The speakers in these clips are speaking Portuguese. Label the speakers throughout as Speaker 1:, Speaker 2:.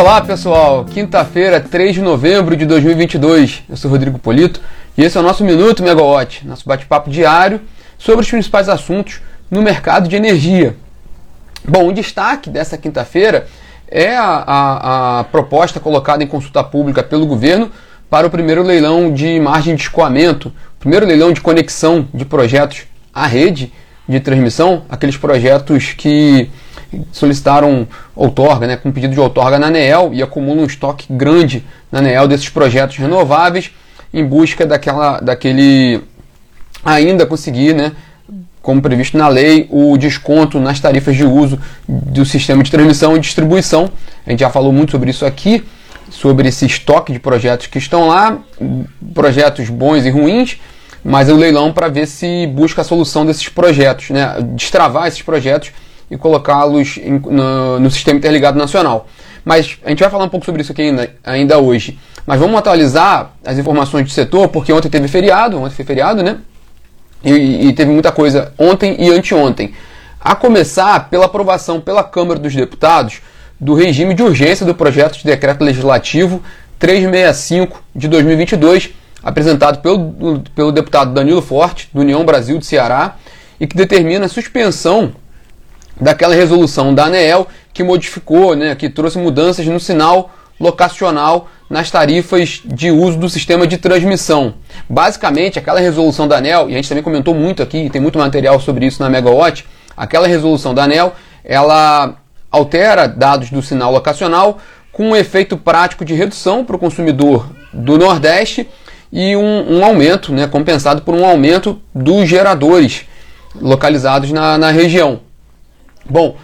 Speaker 1: Olá pessoal, quinta-feira, 3 de novembro de 2022. Eu sou Rodrigo Polito e esse é o nosso Minuto Megawatt, nosso bate-papo diário sobre os principais assuntos no mercado de energia. Bom, o destaque dessa quinta-feira é a, a, a, proposta colocada em consulta pública pelo governo para o primeiro leilão de margem de escoamento, primeiro leilão de conexão de projetos à rede de transmissão, aqueles projetos que solicitaram outorga, né, com pedido de outorga na ANEEL e acumulam um estoque grande na ANEEL desses projetos renováveis em busca daquela, daquele ainda conseguir, né, como previsto na lei, o desconto nas tarifas de uso do sistema de transmissão e distribuição. A gente já falou muito sobre isso aqui, sobre esse estoque de projetos que estão lá, projetos bons e ruins, mas é o leilão para ver se busca a solução desses projetos, né, destravar esses projetos e colocá-los no, no, sistema interligado nacional. Mas a gente vai falar um pouco sobre isso aqui ainda, ainda hoje. Mas vamos atualizar as informações do setor, porque ontem teve feriado, ontem foi feriado, né? E, e teve muita coisa ontem e anteontem. A começar pela aprovação pela Câmara dos Deputados do regime de urgência do projeto de decreto legislativo 365 de 2022, apresentado pelo, pelo deputado Danilo Forte, do União Brasil de Ceará, e que determina a suspensão daquela resolução da ANEEL que modificou, né, que trouxe mudanças no sinal locacional nas tarifas de uso do sistema de transmissão. Basicamente, aquela resolução da ANEL, e a gente também comentou muito aqui, tem muito material sobre isso na Megawatt, aquela resolução da ANEL, ela altera dados do sinal locacional com um efeito prático de redução para o consumidor do Nordeste e um, um, aumento, né, compensado por um aumento dos geradores localizados na, na região. Bom,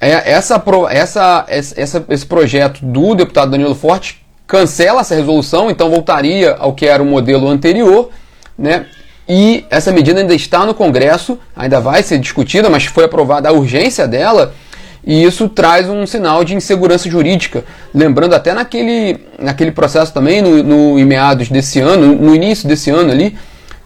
Speaker 1: é, essa, essa, essa, esse projeto do deputado Danilo Forte cancela essa resolução, então voltaria ao que era o modelo anterior, né? E essa medida ainda está no Congresso, ainda vai ser discutida, mas foi aprovada a urgência dela, e isso traz um sinal de insegurança jurídica. Lembrando até naquele, naquele processo também, no, no, em meados desse ano, no início desse ano ali,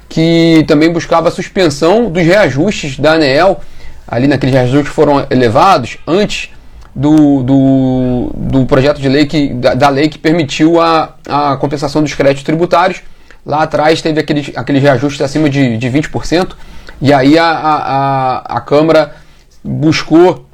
Speaker 1: que também buscava a suspensão dos reajustes da ANEEL ali naqueles reajustes que foram elevados antes do, do, do projeto de lei que, da, da, lei que permitiu a, a compensação dos créditos tributários. Lá atrás teve aqueles, aqueles reajustes acima de, de 20%, e aí a, a, a Câmara buscou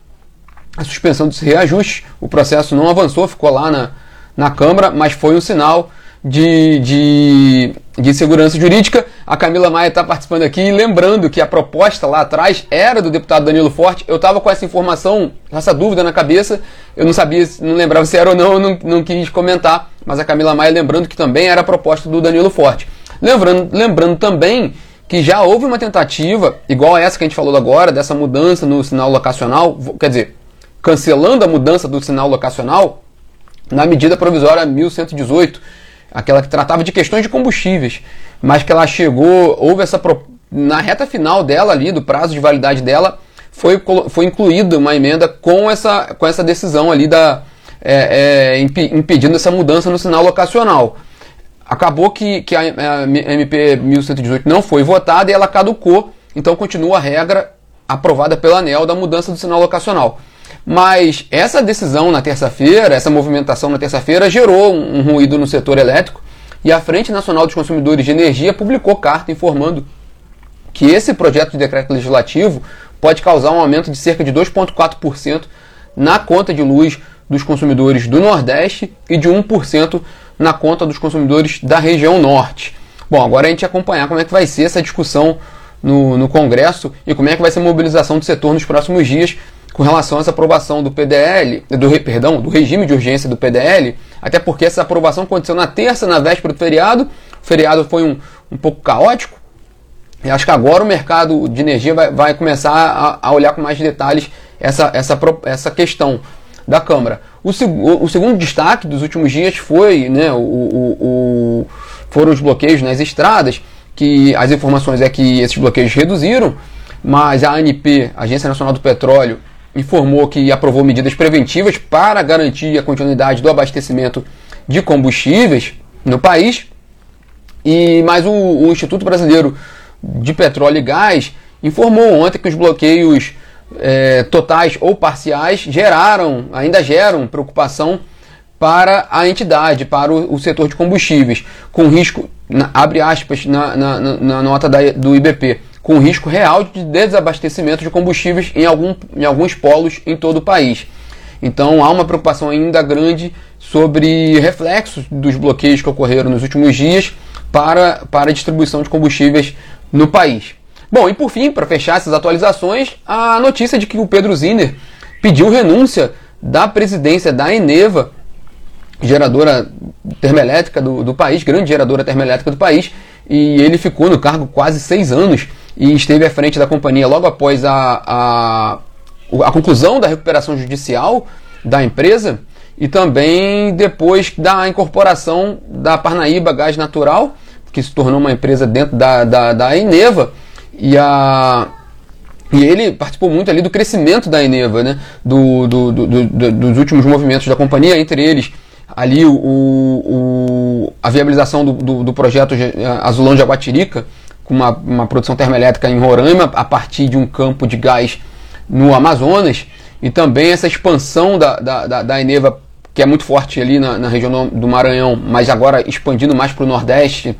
Speaker 1: a suspensão desses reajustes. O processo não avançou, ficou lá na, na Câmara, mas foi um sinal de, de, de segurança jurídica. A Camila Maia está participando aqui, lembrando que a proposta lá atrás era do deputado Danilo Forte. Eu estava com essa informação, essa dúvida na cabeça, eu não sabia, não lembrava se era ou não, eu não, não quis comentar, mas a Camila Maia lembrando que também era a proposta do Danilo Forte. Lembrando, lembrando também que já houve uma tentativa, igual a essa que a gente falou agora, dessa mudança no sinal locacional, quer dizer, cancelando a mudança do sinal locacional na medida provisória 1118 aquela que tratava de questões de combustíveis, mas que ela chegou, houve essa na reta final dela ali, do prazo de validade dela, foi, foi incluída uma emenda com essa, com essa decisão ali da é, é, impedindo essa mudança no sinal locacional. Acabou que, que a, a MP 1118 não foi votada e ela caducou, então continua a regra aprovada pela ANEL da mudança do sinal locacional. Mas essa decisão na terça-feira, essa movimentação na terça-feira, gerou um, ruído no setor elétrico e a Frente Nacional dos Consumidores de Energia publicou carta informando que esse projeto de decreto legislativo pode causar um aumento de cerca de 2,4% na conta de luz dos consumidores do Nordeste e de 1% na conta dos consumidores da região Norte. Bom, agora a gente acompanhar como é que vai ser essa discussão no, no Congresso e como é que vai ser a mobilização do setor nos próximos dias com relação a essa aprovação do PDL, do, perdão, do regime de urgência do PDL, até porque essa aprovação aconteceu na terça, na véspera do feriado. O feriado foi um, um pouco caótico. E acho que agora o mercado de energia vai, vai começar a, a, olhar com mais detalhes essa, essa, essa questão da Câmara. O, o, o segundo destaque dos últimos dias foi né, o, o, foram os bloqueios nas estradas, que as informações é que esses bloqueios reduziram, mas a ANP, Agência Nacional do Petróleo, informou que aprovou medidas preventivas para garantir a continuidade do abastecimento de combustíveis no país. E mais o, o Instituto Brasileiro de Petróleo e Gás informou ontem que os bloqueios é, totais ou parciais geraram, ainda geram preocupação para a entidade, para o, o setor de combustíveis, com risco, na, abre aspas na, na, na nota da, do IBP, com risco real de desabastecimento de combustíveis em, algum, em alguns polos em todo o país. Então há uma preocupação ainda grande sobre reflexos dos bloqueios que ocorreram nos últimos dias para, para a distribuição de combustíveis no país. Bom, e por fim, para fechar essas atualizações, a notícia de que o Pedro Zinner pediu renúncia da presidência da Eneva, geradora termoelétrica do, do país, grande geradora termoelétrica do país, e ele ficou no cargo quase seis anos e esteve à frente da companhia logo após a, a, a conclusão da recuperação judicial da empresa e também depois da incorporação da Parnaíba Gás Natural, que se tornou uma empresa dentro da, da, da Eneva, e, a, e ele participou muito ali do crescimento da Eneva, né? do, do, do, do dos últimos movimentos da companhia, entre eles ali o, o, a viabilização do, do, do projeto Azulão de Aguatirica, com uma, uma produção termoelétrica em Roraima, a partir de um campo de gás no Amazonas, e também essa expansão da, da, da, da Eneva, que é muito forte ali na, na região do Maranhão, mas agora expandindo mais para o Nordeste,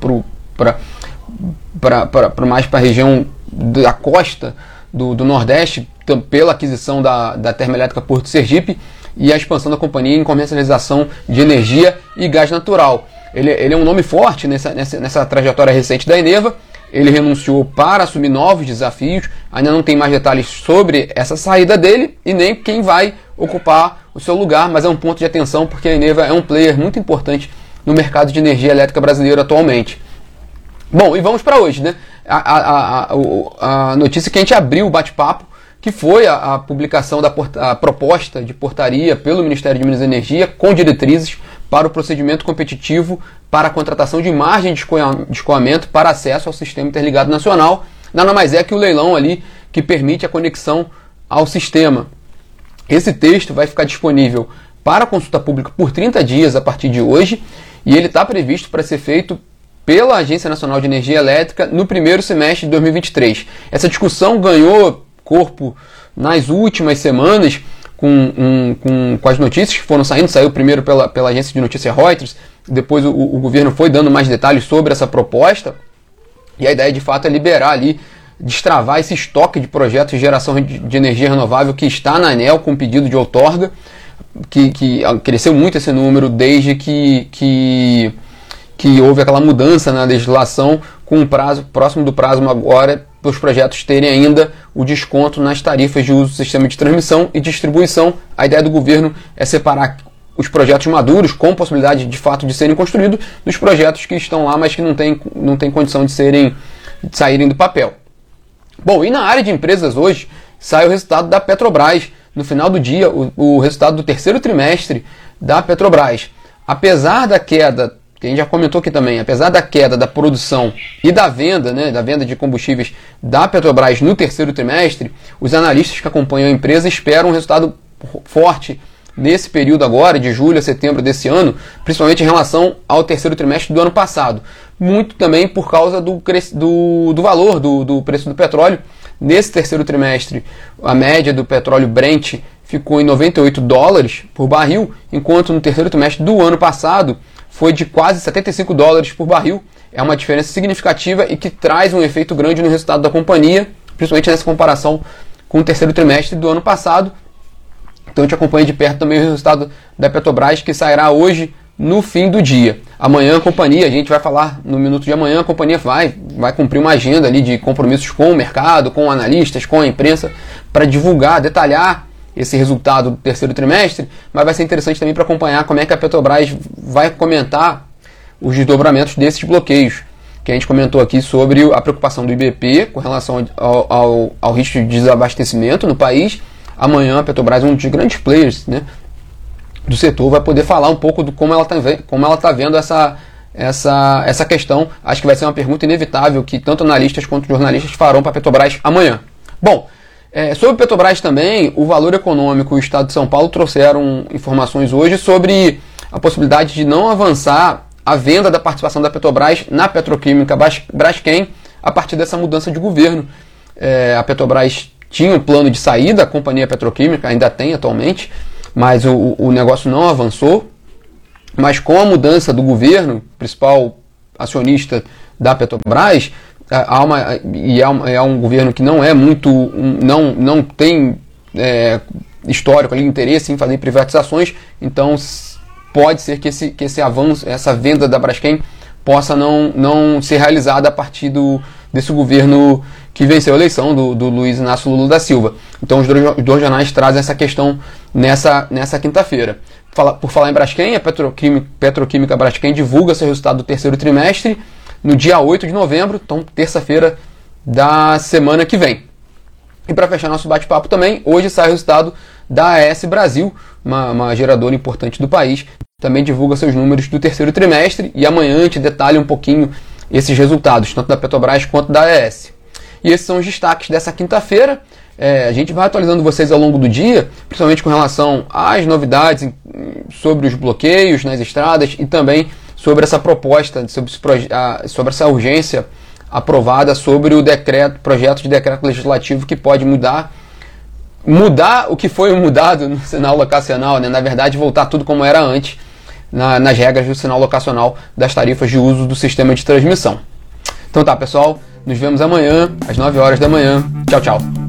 Speaker 1: para mais para a região da costa do, do Nordeste, pela aquisição da, da termoelétrica Porto Sergipe, e a expansão da companhia em comercialização de energia e gás natural. Ele, ele é um nome forte nessa, nessa, nessa trajetória recente da Eneva. Ele renunciou para assumir novos desafios. Ainda não tem mais detalhes sobre essa saída dele e nem quem vai ocupar o seu lugar, mas é um ponto de atenção porque a Eneva é um player muito importante no mercado de energia elétrica brasileiro atualmente. Bom, e vamos para hoje, né? A, a, a, a, notícia que a gente abriu o bate-papo que foi a, publicação da a proposta de portaria pelo Ministério de Minas e Energia com diretrizes para o procedimento competitivo para a contratação de margem de escoamento para acesso ao Sistema Interligado Nacional. Nada mais é que o leilão ali que permite a conexão ao sistema. Esse texto vai ficar disponível para consulta pública por 30 dias a partir de hoje e ele está previsto para ser feito pela Agência Nacional de Energia Elétrica no primeiro semestre de 2023. Essa discussão ganhou corpo nas últimas semanas com, um, com, com as notícias que foram saindo. Saiu primeiro pela, pela agência de notícia Reuters, depois o, o governo foi dando mais detalhes sobre essa proposta. E a ideia de fato é liberar ali, destravar esse estoque de projetos de geração de, de energia renovável que está na ANEL com pedido de outorga, que, que cresceu muito esse número desde que, que, que houve aquela mudança na legislação com um prazo próximo do prazo agora para os projetos terem ainda o desconto nas tarifas de uso do sistema de transmissão e distribuição. A ideia do governo é separar os projetos maduros, com possibilidade de fato de serem construídos, dos projetos que estão lá, mas que não têm não tem condição de, serem, de saírem do papel. Bom, e na área de empresas hoje sai o resultado da Petrobras. No final do dia, o, o resultado do terceiro trimestre da Petrobras. Apesar da queda que a gente já comentou aqui também, apesar da queda da produção e da venda, né, da venda de combustíveis da Petrobras no terceiro trimestre, os analistas que acompanham a empresa esperam um resultado forte nesse período agora, de julho a setembro desse ano, principalmente em relação ao terceiro trimestre do ano passado. Muito também por causa do, do, do valor do, do preço do petróleo. Nesse terceiro trimestre, a média do petróleo Brent ficou em 98 dólares por barril, enquanto no terceiro trimestre do ano passado foi de quase 75 dólares por barril. É uma diferença significativa e que traz um efeito grande no resultado da companhia, principalmente nessa comparação com o terceiro trimestre do ano passado. Então a gente acompanha de perto também o resultado da Petrobras, que sairá hoje no fim do dia. Amanhã a companhia, a gente vai falar no minuto de amanhã, a companhia vai, vai cumprir uma agenda ali de compromissos com o mercado, com analistas, com a imprensa, para divulgar, detalhar esse resultado do terceiro trimestre, mas vai ser interessante também para acompanhar como é que a Petrobras vai comentar os desdobramentos desses bloqueios, que a gente comentou aqui sobre a preocupação do IBP com relação ao, ao, ao risco de desabastecimento no país. Amanhã a Petrobras, um dos grandes players né, do setor, vai poder falar um pouco do como ela está tá vendo essa, essa, essa questão. Acho que vai ser uma pergunta inevitável que tanto analistas quanto jornalistas farão para a Petrobras amanhã. Bom, é, sobre Petrobras também, o Valor Econômico e o Estado de São Paulo trouxeram informações hoje sobre a possibilidade de não avançar a venda da participação da Petrobras na petroquímica Braskem a partir dessa mudança de governo. É, a Petrobras tinha um plano de saída, a companhia petroquímica ainda tem atualmente, mas o, o negócio não avançou. Mas com a mudança do governo, principal acionista da Petrobras, há uma, e é um, é um governo que não é muito, não, não tem é, histórico ali, interesse em fazer privatizações, então pode ser que esse, que esse avanço, essa venda da Braskem possa não, não ser realizada a partir do, desse governo que venceu a eleição do, do Luiz Inácio Lula da Silva. Então os dois, os dois jornais trazem essa questão nessa, nessa quinta-feira. Fala, por falar em Braskem, a Petroquímica, Petroquímica Braskem divulga seu resultado do terceiro trimestre no dia 8 de novembro, então terça-feira da semana que vem. E para fechar nosso bate-papo também, hoje sai o resultado da AS Brasil, uma, uma, geradora importante do país, também divulga seus números do terceiro trimestre e amanhã a gente detalha um pouquinho esses resultados, tanto da Petrobras quanto da AES. E esses são os destaques dessa quinta-feira. É, a gente vai atualizando vocês ao longo do dia, principalmente com relação às novidades sobre os bloqueios nas estradas e também sobre essa proposta, sobre, sobre essa urgência aprovada sobre o decreto, projeto de decreto legislativo que pode mudar mudar o que foi mudado no sinal locacional, né? na verdade voltar tudo como era antes na, nas regras do sinal locacional das tarifas de uso do sistema de transmissão. Então tá, pessoal, nos vemos amanhã às 9 horas da manhã. Tchau, tchau.